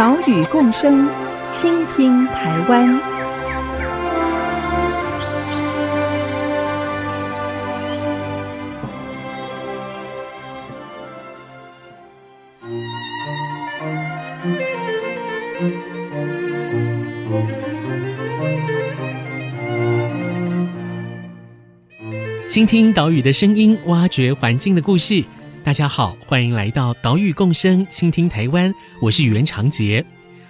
岛屿共生，倾听台湾。倾听岛屿的声音，挖掘环境的故事。大家好，欢迎来到岛屿共生，倾听台湾。我是袁长杰。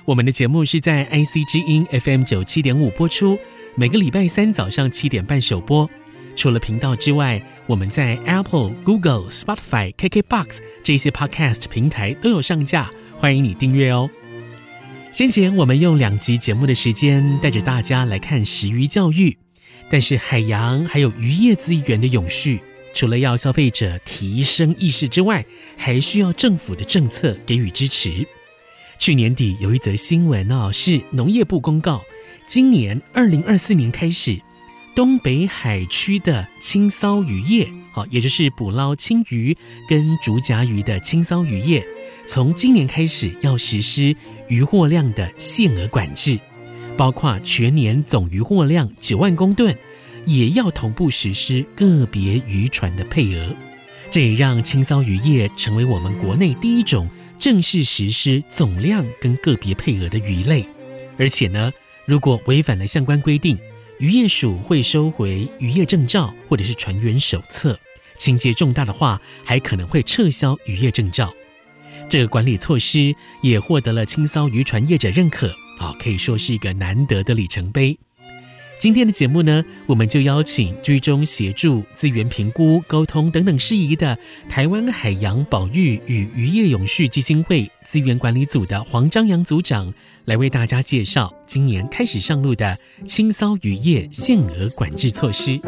我们的节目是在 IC 之音 FM 九七点五播出，每个礼拜三早上七点半首播。除了频道之外，我们在 Apple、Google、Spotify、KKBox 这些 Podcast 平台都有上架，欢迎你订阅哦。先前我们用两集节目的时间，带着大家来看食鱼教育。但是海洋还有渔业资源的永续，除了要消费者提升意识之外，还需要政府的政策给予支持。去年底有一则新闻哦，是农业部公告，今年二零二四年开始，东北海区的青骚渔业，好，也就是捕捞青鱼跟竹荚鱼的青骚渔业，从今年开始要实施渔获量的限额管制。包括全年总渔获量九万公吨，也要同步实施个别渔船的配额。这也让青骚渔业成为我们国内第一种正式实施总量跟个别配额的鱼类。而且呢，如果违反了相关规定，渔业署会收回渔业证照或者是船员手册，情节重大的话，还可能会撤销渔业证照。这个管理措施也获得了青骚渔船业者认可。啊，可以说是一个难得的里程碑。今天的节目呢，我们就邀请居中协助资源评估、沟通等等事宜的台湾海洋保育与渔业永续基金会资源管理组的黄章阳组长，来为大家介绍今年开始上路的清骚渔业限额管制措施。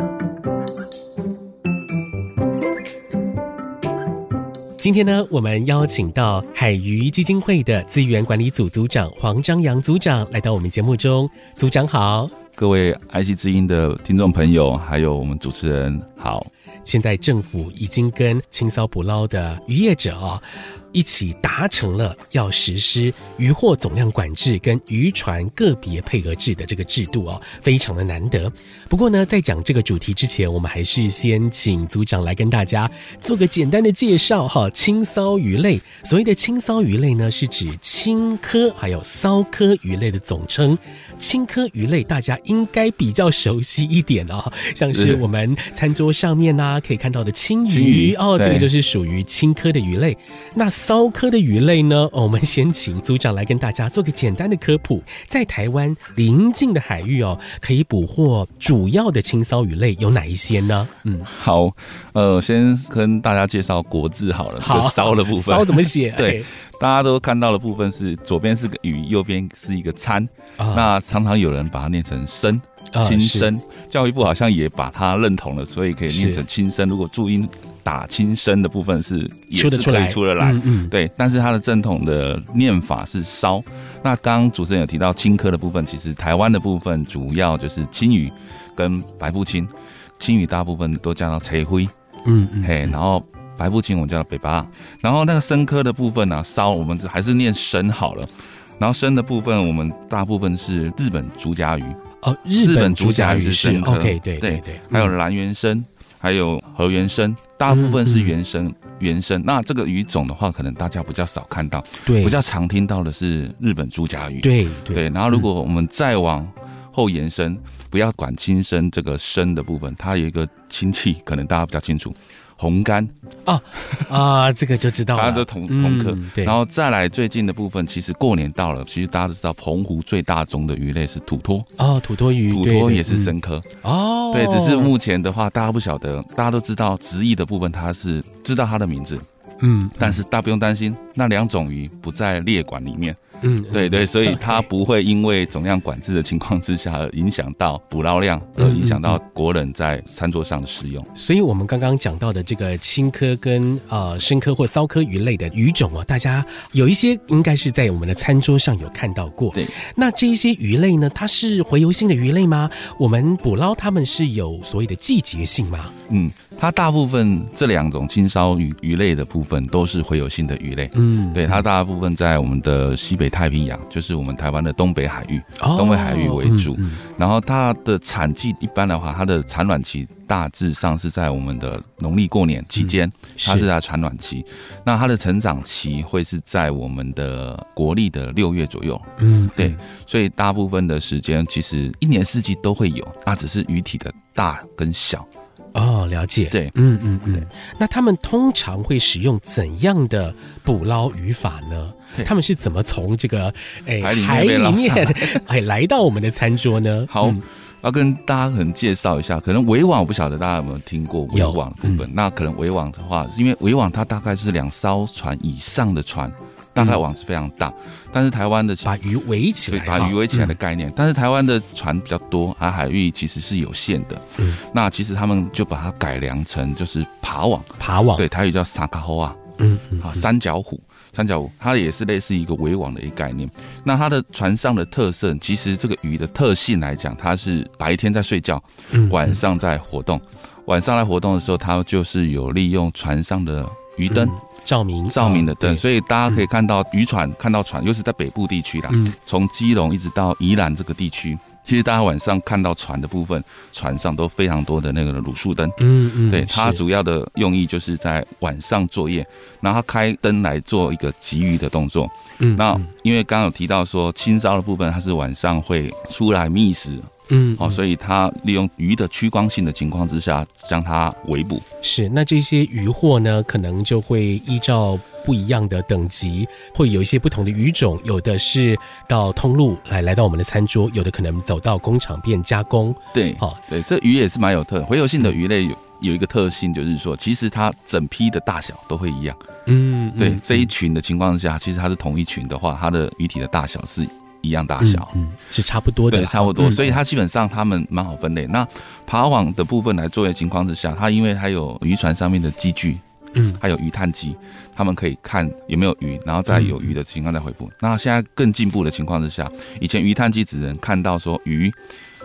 今天呢，我们邀请到海鱼基金会的资源管理组组长黄张扬组长来到我们节目中。组长好，各位爱惜之音的听众朋友，还有我们主持人好。现在政府已经跟青骚捕捞的渔业者啊、哦。一起达成了要实施渔获总量管制跟渔船个别配额制的这个制度哦，非常的难得。不过呢，在讲这个主题之前，我们还是先请组长来跟大家做个简单的介绍哈。青骚鱼类，所谓的青骚鱼类呢，是指青科还有骚科鱼类的总称。青科鱼类大家应该比较熟悉一点哦，像是我们餐桌上面呢、啊、可以看到的青鱼，青鱼哦，这个就是属于青科的鱼类。那骚科的鱼类呢？我们先请组长来跟大家做个简单的科普。在台湾邻近的海域哦，可以捕获主要的青骚鱼类有哪一些呢？嗯，好，呃，先跟大家介绍国字好了。好，骚的部分，骚怎么写？对，大家都看到的部分是左边是个鱼，右边是一个餐。啊、那常常有人把它念成生，青生。教育部好像也把它认同了，所以可以念成青生。如果注音。打轻声的部分是也是可以出得来，出得来，嗯嗯，对，但是它的正统的念法是烧。那刚刚主持人有提到青稞的部分，其实台湾的部分主要就是青鱼跟白腹青，青鱼大部分都叫到柴灰，嗯嗯，嘿，然后白腹青我们叫北巴，然后那个生科的部分呢、啊，骚我们还是念生好了，然后生的部分我们大部分是日本竹荚鱼。哦，日本竹荚鱼是生科，对对对对，还有蓝原生。还有河原生，大部分是原生，嗯、原生。那这个鱼种的话，可能大家比较少看到，对，比较常听到的是日本猪甲鱼，对对，对。然后如果我们再往后延伸，嗯、不要管亲生这个生的部分，它有一个亲戚，可能大家比较清楚。红干啊啊，这个就知道了，大家都同同科。对，然后再来最近的部分，其实过年到了，其实大家都知道，澎湖最大宗的鱼类是土托。哦，土托鱼，土托也是生科。哦。对，只是目前的话，大家不晓得，大家都知道直译的部分，它是知道它的名字，嗯，但是大家不用担心，那两种鱼不在列管里面。嗯，对对，所以它不会因为总量管制的情况之下而影响到捕捞量，而影响到国人在餐桌上的使用。所以，我们刚刚讲到的这个青科跟呃深科或骚科鱼类的鱼种啊，大家有一些应该是在我们的餐桌上有看到过。对，那这一些鱼类呢，它是洄游性的鱼类吗？我们捕捞它们是有所谓的季节性吗？嗯，它大部分这两种青烧鱼鱼类的部分都是洄游性的鱼类。嗯，对，它大部分在我们的西北太平洋，就是我们台湾的东北海域，哦、东北海域为主。嗯嗯、然后它的产季一般的话，它的产卵期大致上是在我们的农历过年期间，嗯、它是在产卵期。那它的成长期会是在我们的国历的六月左右。嗯，对，所以大部分的时间其实一年四季都会有，那只是鱼体的大跟小。哦，了解。对，嗯嗯嗯。那他们通常会使用怎样的捕捞语法呢？他们是怎么从这个哎海里面 哎来到我们的餐桌呢？好，嗯、要跟大家可能介绍一下，可能围网我不晓得大家有没有听过围网的部分。嗯、那可能围网的话，因为围网它大概是两艘船以上的船。大概网是非常大，但是台湾的把鱼围起来，把鱼围起来的概念。但是台湾的船比较多，而海域其实是有限的。嗯，那其实他们就把它改良成就是爬网，爬网，对，台语叫萨卡吼啊，嗯，啊，三角虎，三角虎，它也是类似一个围网的一个概念。那它的船上的特色，其实这个鱼的特性来讲，它是白天在睡觉，晚上在活动。晚上来活动的时候，它就是有利用船上的鱼灯。照明照明的灯，所以大家可以看到渔船，看到船，尤其在北部地区啦，从基隆一直到宜兰这个地区，其实大家晚上看到船的部分，船上都非常多的那个卤素灯。嗯嗯，对，它主要的用意就是在晚上作业，然后开灯来做一个集鱼的动作。嗯，那因为刚刚有提到说青烧的部分，它是晚上会出来觅食。嗯，哦，所以它利用鱼的趋光性的情况之下，将它围捕。是，那这些渔获呢，可能就会依照不一样的等级，会有一些不同的鱼种，有的是到通路来来到我们的餐桌，有的可能走到工厂变加工。对，好，对，这鱼也是蛮有特，回游性的鱼类有有一个特性，就是说，其实它整批的大小都会一样。嗯，对，这一群的情况之下，其实它是同一群的话，它的鱼体的大小是。一样大小，嗯，是差不多的，对，差不多。所以它基本上它们蛮好分类。那爬网的部分来作业情况之下，它因为它有渔船上面的机具，嗯，还有鱼探机，他们可以看有没有鱼，然后再有鱼的情况再回复。那现在更进步的情况之下，以前鱼探机只能看到说鱼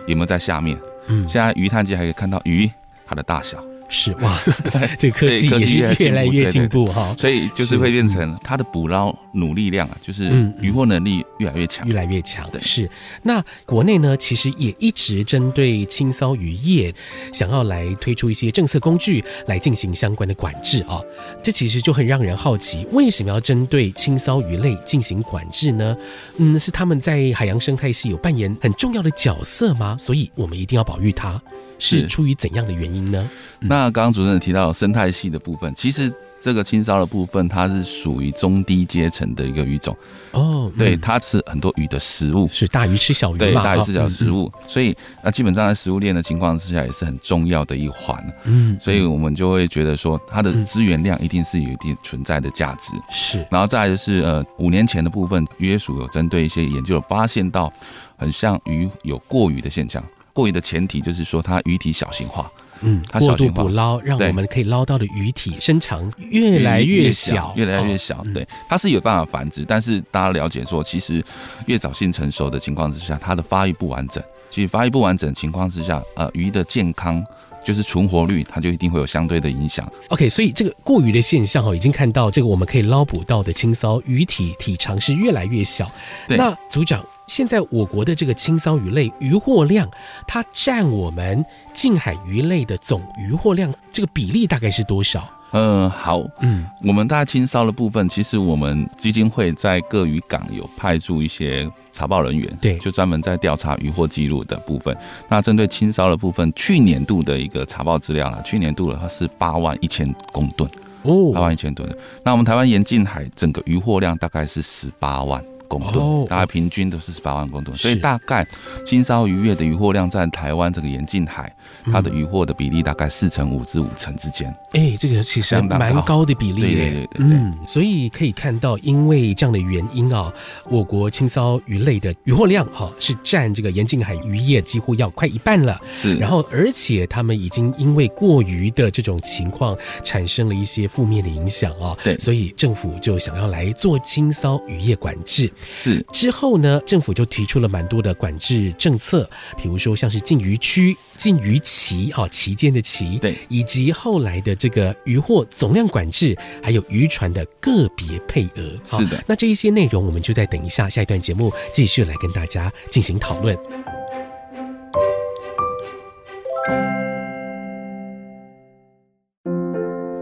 有没有在下面，嗯，现在鱼探机还可以看到鱼它的大小。是哇，这个科技也是越来越进步哈，所以就是会变成它的捕捞努力量啊，就是渔获能力越来越强，越来越强。对，是。那国内呢，其实也一直针对青骚渔业，想要来推出一些政策工具来进行相关的管制啊。这其实就很让人好奇，为什么要针对青骚鱼类进行管制呢？嗯，是他们在海洋生态系有扮演很重要的角色吗？所以我们一定要保育它。是出于怎样的原因呢？那刚刚主持人提到生态系的部分，其实这个青烧的部分，它是属于中低阶层的一个鱼种哦。对，它是很多鱼的食物，是大鱼吃小鱼嘛？对，大鱼吃小食物，所以那基本上在食物链的情况之下，也是很重要的一环。嗯，所以我们就会觉得说，它的资源量一定是有一定存在的价值。是，然后再来就是呃，五年前的部分，渔业署有针对一些研究，有发现到很像鱼有过鱼的现象。过鱼的前提就是说，它鱼体小型化，嗯，它过度捕捞，让我们可以捞到的鱼体身长越来越小，越来越小。对，它是有办法繁殖，但是大家了解说，其实越早性成熟的情况之下，它的发育不完整。其实发育不完整情况之下，呃，鱼的健康就是存活率，它就一定会有相对的影响。OK，所以这个过鱼的现象哈，已经看到这个我们可以捞捕到的青烧鱼体体长是越来越小。对，那组长。现在我国的这个青烧鱼类渔获量，它占我们近海鱼类的总渔获量，这个比例大概是多少？嗯，好，嗯，我们大家青烧的部分，其实我们基金会在各渔港有派驻一些查报人员，对，就专门在调查渔获记录的部分。那针对青烧的部分，去年度的一个查报资料啊，去年度的话是八万一千公吨哦，八万一千吨。那我们台湾沿近海整个渔获量大概是十八万。公吨，哦、大概平均都是十八万公吨，所以大概青烧渔业的渔获量在台湾这个沿近海，它的渔获的比例大概四成五至五成之间。哎、欸，这个其实蛮高的比例，对对对，对，对，嗯，所以可以看到，因为这样的原因啊，我国青烧鱼类的渔获量哈是占这个沿近海渔业几乎要快一半了，是，然后而且他们已经因为过渔的这种情况产生了一些负面的影响啊，对，所以政府就想要来做青烧渔业管制，是之后呢，政府就提出了蛮多的管制政策，比如说像是禁渔区、禁渔期啊，期间的期，对，以及后来的这个渔获总量管制，还有渔船的个别配额，是的。那这一些内容，我们就再等一下下一段节目继续来跟大家进行讨论。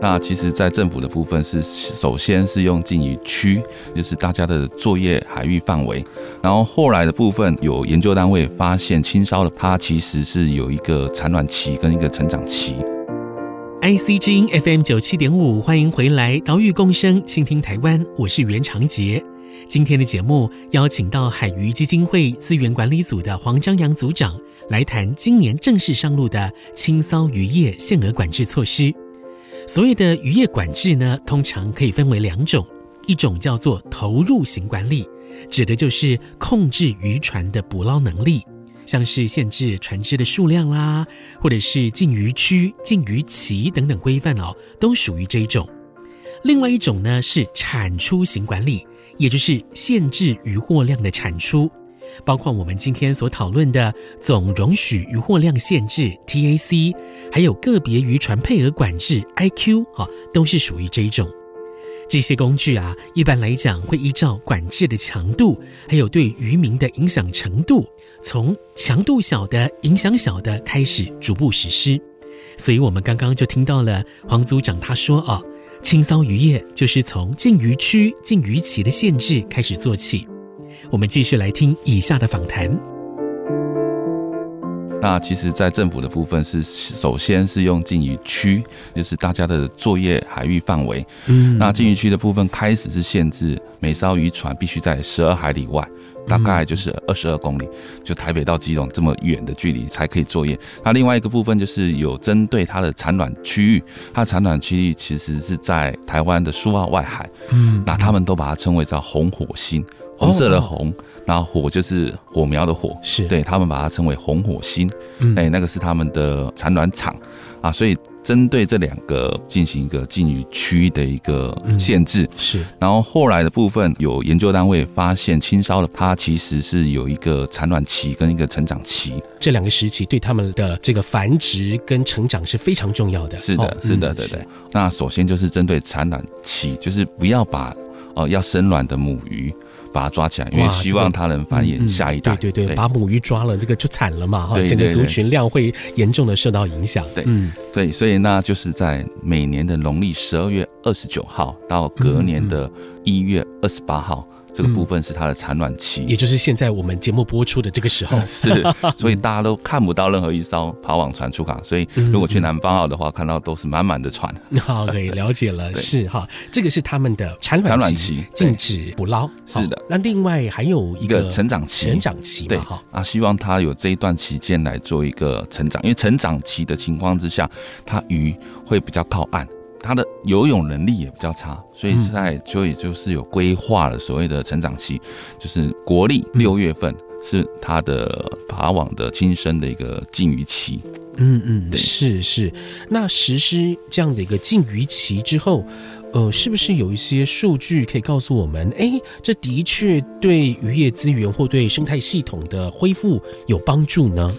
那其实，在政府的部分是首先是用禁渔区，就是大家的作业海域范围，然后后来的部分有研究单位发现青烧的它其实是有一个产卵期跟一个成长期。IC 之音 FM 九七点五，欢迎回来，岛屿共生，倾听台湾，我是袁长杰。今天的节目邀请到海鱼基金会资源管理组的黄章阳组长来谈今年正式上路的青烧渔业限额管制措施。所谓的渔业管制呢，通常可以分为两种，一种叫做投入型管理，指的就是控制渔船的捕捞能力，像是限制船只的数量啦，或者是禁渔区、禁渔期等等规范哦，都属于这一种。另外一种呢是产出型管理，也就是限制渔获量的产出。包括我们今天所讨论的总容许渔获量限制 （TAC），还有个别渔船配额管制 （IQ） 啊，都是属于这一种。这些工具啊，一般来讲会依照管制的强度，还有对渔民的影响程度，从强度小的、影响小的开始逐步实施。所以，我们刚刚就听到了黄组长他说：“哦，青烧渔业就是从禁渔区、禁渔期的限制开始做起。”我们继续来听以下的访谈。那其实，在政府的部分是首先是用禁渔区，就是大家的作业海域范围。嗯，那禁渔区的部分开始是限制每艘渔船必须在十二海里外，大概就是二十二公里，就台北到基隆这么远的距离才可以作业。那另外一个部分就是有针对它的产卵区域，它的产卵区域其实是在台湾的苏澳外海。嗯，那他们都把它称为叫红火星。红色的红，然后火就是火苗的火，是对他们把它称为红火星，哎、嗯，那个是他们的产卵场啊，所以针对这两个进行一个禁渔区的一个限制，嗯、是。然后后来的部分有研究单位发现，青烧的它其实是有一个产卵期跟一个成长期，这两个时期对他们的这个繁殖跟成长是非常重要的。是的，是的，对对。那首先就是针对产卵期，就是不要把哦、呃、要生卵的母鱼。把它抓起来，因为希望它能繁衍下一代。对对对，把母鱼抓了，这个就惨了嘛！哈，整个族群量会严重的受到影响。对，嗯，对，所以那就是在每年的农历十二月二十九号到隔年的一月二十八号。这个部分是它的产卵期，也就是现在我们节目播出的这个时候。是，所以大家都看不到任何一艘跑网船出港，所以如果去南方澳的话，看到都是满满的船。好，可以了解了，是哈，这个是他们的产卵期，禁止捕捞。是的，那另外还有一个成长期，成长期对哈啊，希望它有这一段期间来做一个成长，因为成长期的情况之下，它鱼会比较靠岸。它的游泳能力也比较差，所以在就也就是有规划了所谓的成长期，就是国历六月份是他的爬网的亲生的一个禁渔期。嗯嗯，对，是是。那实施这样的一个禁渔期之后，呃，是不是有一些数据可以告诉我们？哎，这的确对渔业资源或对生态系统的恢复有帮助呢？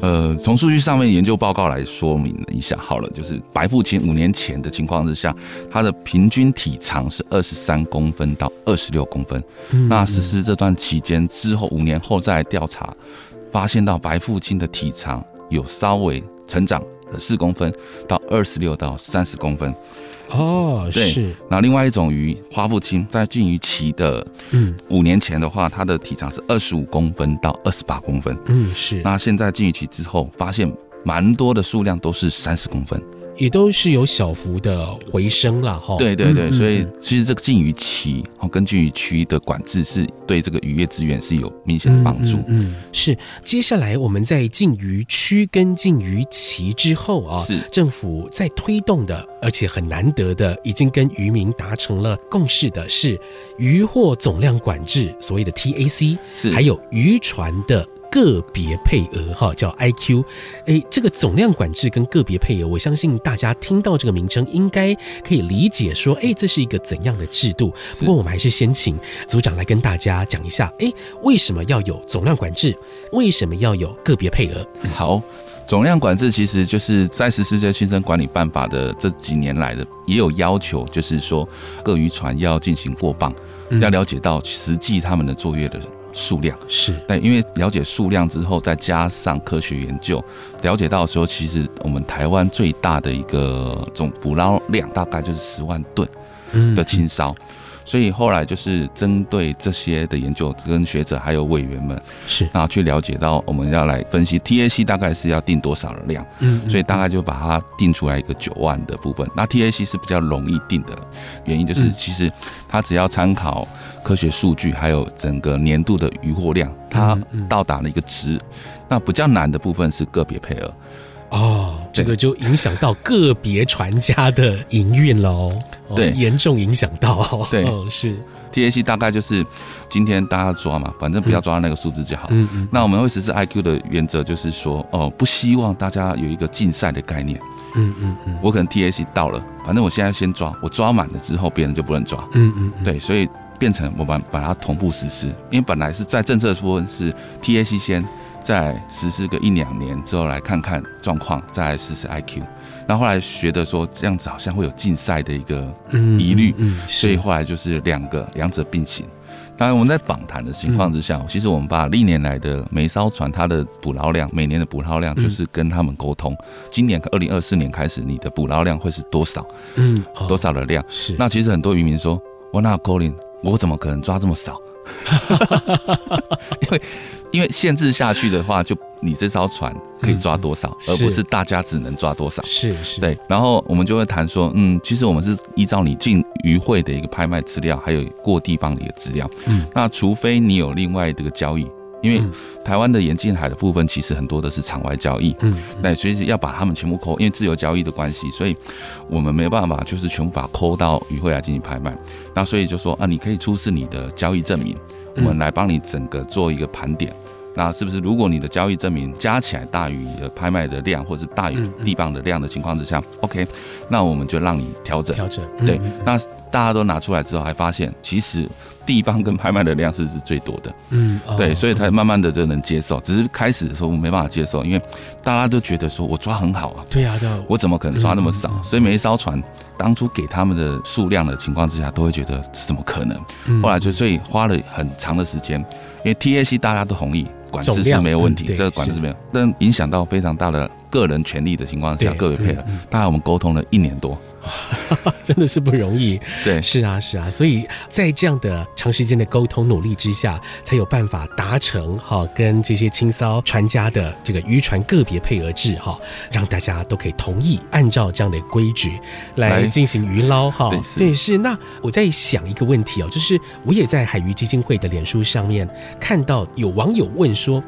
呃，从数据上面研究报告来说明一下好了，就是白腹青五年前的情况之下，它的平均体长是二十三公分到二十六公分。嗯，那实施这段期间之后，五年后再来调查，发现到白腹青的体长有稍微成长了四公分到二十六到三十公分。哦，对是。那另外一种鱼花腹青，在禁渔期的嗯五年前的话，它的体长是二十五公分到二十八公分。嗯，是。那现在禁渔期之后，发现蛮多的数量都是三十公分。也都是有小幅的回升了哈。对对对，嗯、所以其实这个禁渔期哦，跟禁渔区的管制是对这个渔业资源是有明显的帮助。嗯，是。接下来我们在禁渔区跟禁渔期之后啊，是政府在推动的，而且很难得的，已经跟渔民达成了共识的是渔获总量管制，所谓的 TAC，是还有渔船的。个别配额哈，叫 IQ，哎，这个总量管制跟个别配额，我相信大家听到这个名称，应该可以理解说，哎，这是一个怎样的制度？不过我们还是先请组长来跟大家讲一下，哎，为什么要有总量管制？为什么要有个别配额？好，总量管制其实就是在实施这新生管理办法的这几年来的，也有要求，就是说各渔船要进行过磅，要了解到实际他们的作业的。数量。是，但因为了解数量之后，再加上科学研究，了解到时候，其实我们台湾最大的一个总捕捞量大概就是十万吨的青烧。所以后来就是针对这些的研究，跟学者还有委员们是，然后去了解到，我们要来分析 TAC 大概是要定多少的量，嗯，所以大概就把它定出来一个九万的部分。那 TAC 是比较容易定的原因，就是其实它只要参考科学数据，还有整个年度的渔获量，它到达了一个值。那比较难的部分是个别配额。哦，这个就影响到个别船家的营运喽，对，严重影响到。对，哦、是 TAC 大概就是今天大家抓嘛，反正不要抓到那个数字就好。嗯嗯。那我们会实施 IQ 的原则，就是说，哦，不希望大家有一个竞赛的概念。嗯嗯嗯。我可能 TAC 到了，反正我现在先抓，我抓满了之后，别人就不能抓。嗯嗯，嗯。对，所以变成我们把它同步实施，因为本来是在政策的部分是 TAC 先。再实施个一两年之后，来看看状况，再来实施 IQ。然后后来觉得说这样子好像会有竞赛的一个疑虑，嗯，所以后来就是两个两者并行。当然我们在访谈的情况之下，其实我们把历年来的每艘船它的捕捞量，每年的捕捞量，就是跟他们沟通，今年二零二四年开始，你的捕捞量会是多少？嗯，多少的量？是。那其实很多渔民说，我那 calling，我怎么可能抓这么少？因为。因为限制下去的话，就你这艘船可以抓多少，而不是大家只能抓多少。是是，对。然后我们就会谈说，嗯，其实我们是依照你进渔会的一个拍卖资料，还有过地方的一个资料。嗯。那除非你有另外这个交易，因为台湾的严禁海的部分其实很多的是场外交易。嗯。那所以要把他们全部扣，因为自由交易的关系，所以我们没有办法就是全部把它扣到渔会来进行拍卖。那所以就说啊，你可以出示你的交易证明。我们来帮你整个做一个盘点，那是不是如果你的交易证明加起来大于拍卖的量，或者是大于地磅的量的情况之下，OK，那我们就让你调整。调整，对，那大家都拿出来之后，还发现其实地磅跟拍卖的量是是最多的。嗯，对，所以才慢慢的就能接受。只是开始的时候我没办法接受，因为大家都觉得说我抓很好啊。对啊，对啊，我怎么可能抓那么少？所以每一艘船当初给他们的数量的情况之下，都会觉得这怎么可能？后来就所以花了很长的时间，因为 TAC 大家都同意。管制是没有问题，这个管制是没有，但影响到非常大的个人权利的情况下，个别配合，大概我们沟通了一年多。真的是不容易，对，是啊，是啊，所以在这样的长时间的沟通努力之下，才有办法达成哈，跟这些青骚船家的这个渔船个别配额制哈，让大家都可以同意按照这样的规矩来进行渔捞哈。对，是。那我在想一个问题哦，就是我也在海鱼基金会的脸书上面看到有网友问说。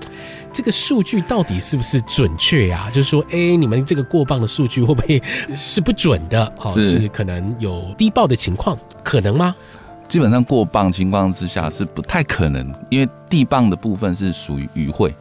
这个数据到底是不是准确呀？就是说，哎，你们这个过磅的数据会不会是不准的？哦，是可能有低报的情况，可能吗？基本上过磅情况之下是不太可能，因为地磅的部分是属于渔会，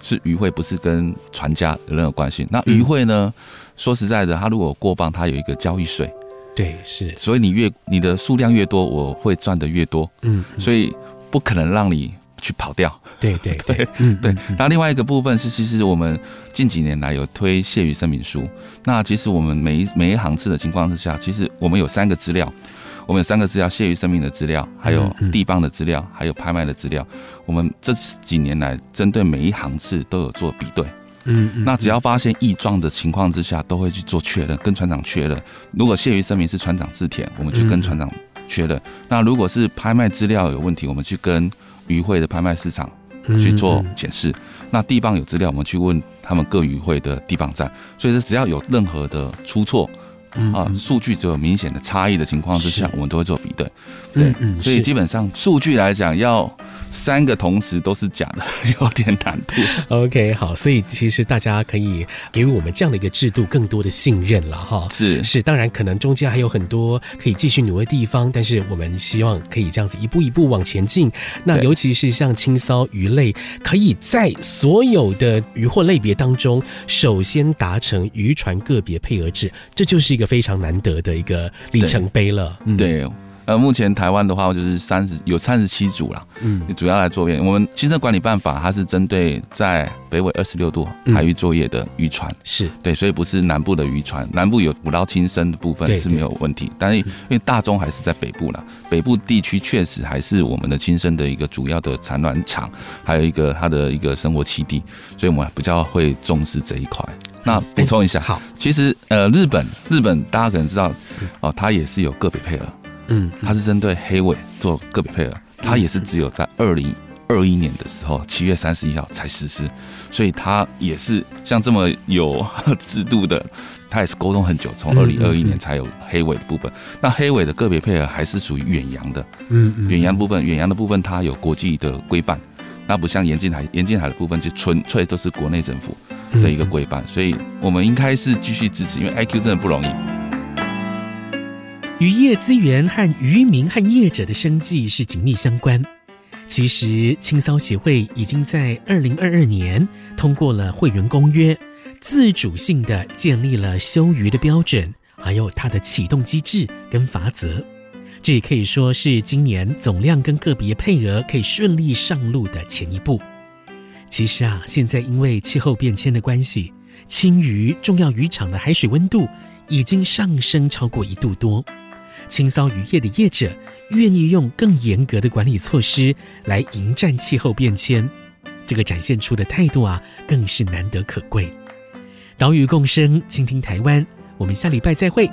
是渔会，不是跟船家有任何关系。那渔会呢？说实在的，他如果过磅，它有一个交易税，对，是，所以你越你的数量越多，我会赚的越多。嗯，所以不可能让你。去跑掉，对对 对，对，嗯对。那另外一个部分是，其实我们近几年来有推卸渔声明书。那其实我们每一每一行次的情况之下，其实我们有三个资料，我们有三个资料：卸渔声明的资料，还有地方的资料，还有拍卖的资料。我们这几年来针对每一行次都有做比对。嗯，那只要发现异状的情况之下，都会去做确认，跟船长确认。如果卸渔声明是船长自填，我们去跟船长确认。那如果是拍卖资料有问题，我们去跟渔会的拍卖市场去做检视。那地磅有资料，我们去问他们各渔会的地磅站，所以说只要有任何的出错。啊，数据只有明显的差异的情况之下，我们都会做比对。对，所以基本上数据来讲，要三个同时都是假的，有点难度。OK，好，所以其实大家可以给予我们这样的一个制度更多的信任了哈。是是，当然可能中间还有很多可以继续努力的地方，但是我们希望可以这样子一步一步往前进。那尤其是像青骚鱼类，可以在所有的渔获类别当中，首先达成渔船个别配额制，这就是一个。一个非常难得的一个里程碑了。对，呃，目前台湾的话就是三十有三十七组了，嗯，主要来作业。我们亲身管理办法，它是针对在北纬二十六度海域作业的渔船，是、嗯、对，所以不是南部的渔船，南部有捕捞轻生的部分是没有问题。但是因为大宗还是在北部啦，北部地区确实还是我们的轻生的一个主要的产卵场，还有一个它的一个生活栖地，所以我们比较会重视这一块。那补充一下，好，其实呃，日本日本大家可能知道哦，它也是有个别配额，嗯，它是针对黑尾做个别配额，它也是只有在二零二一年的时候七月三十一号才实施，所以它也是像这么有制度的，它也是沟通很久，从二零二一年才有黑尾的部分。那黑尾的个别配额还是属于远洋的，嗯，远洋部分，远洋的部分它有国际的规范，那不像沿近海，沿近海的部分就纯粹都是国内政府。的一个规范，所以我们应该是继续支持，因为 IQ 真的不容易。渔业资源和渔民和业者的生计是紧密相关。其实青骚协会已经在二零二二年通过了会员公约，自主性的建立了休渔的标准，还有它的启动机制跟法则。这也可以说是今年总量跟个别配额可以顺利上路的前一步。其实啊，现在因为气候变迁的关系，青鱼重要渔场的海水温度已经上升超过一度多。青烧渔业的业者愿意用更严格的管理措施来迎战气候变迁，这个展现出的态度啊，更是难得可贵。岛屿共生，倾听台湾，我们下礼拜再会，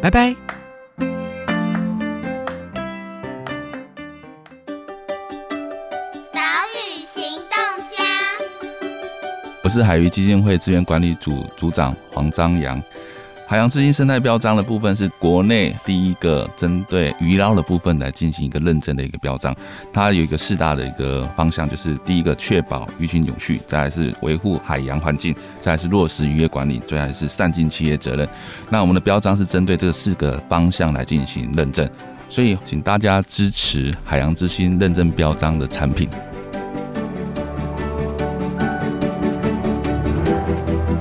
拜拜。是海渔基金会资源管理组组长黄章阳。海洋之心生态标章的部分是国内第一个针对鱼捞的部分来进行一个认证的一个标章。它有一个四大的一个方向，就是第一个确保鱼群永续，再来是维护海洋环境，再来是落实渔业管理，最后是善尽企业责任。那我们的标章是针对这四个方向来进行认证，所以请大家支持海洋之心认证标章的产品。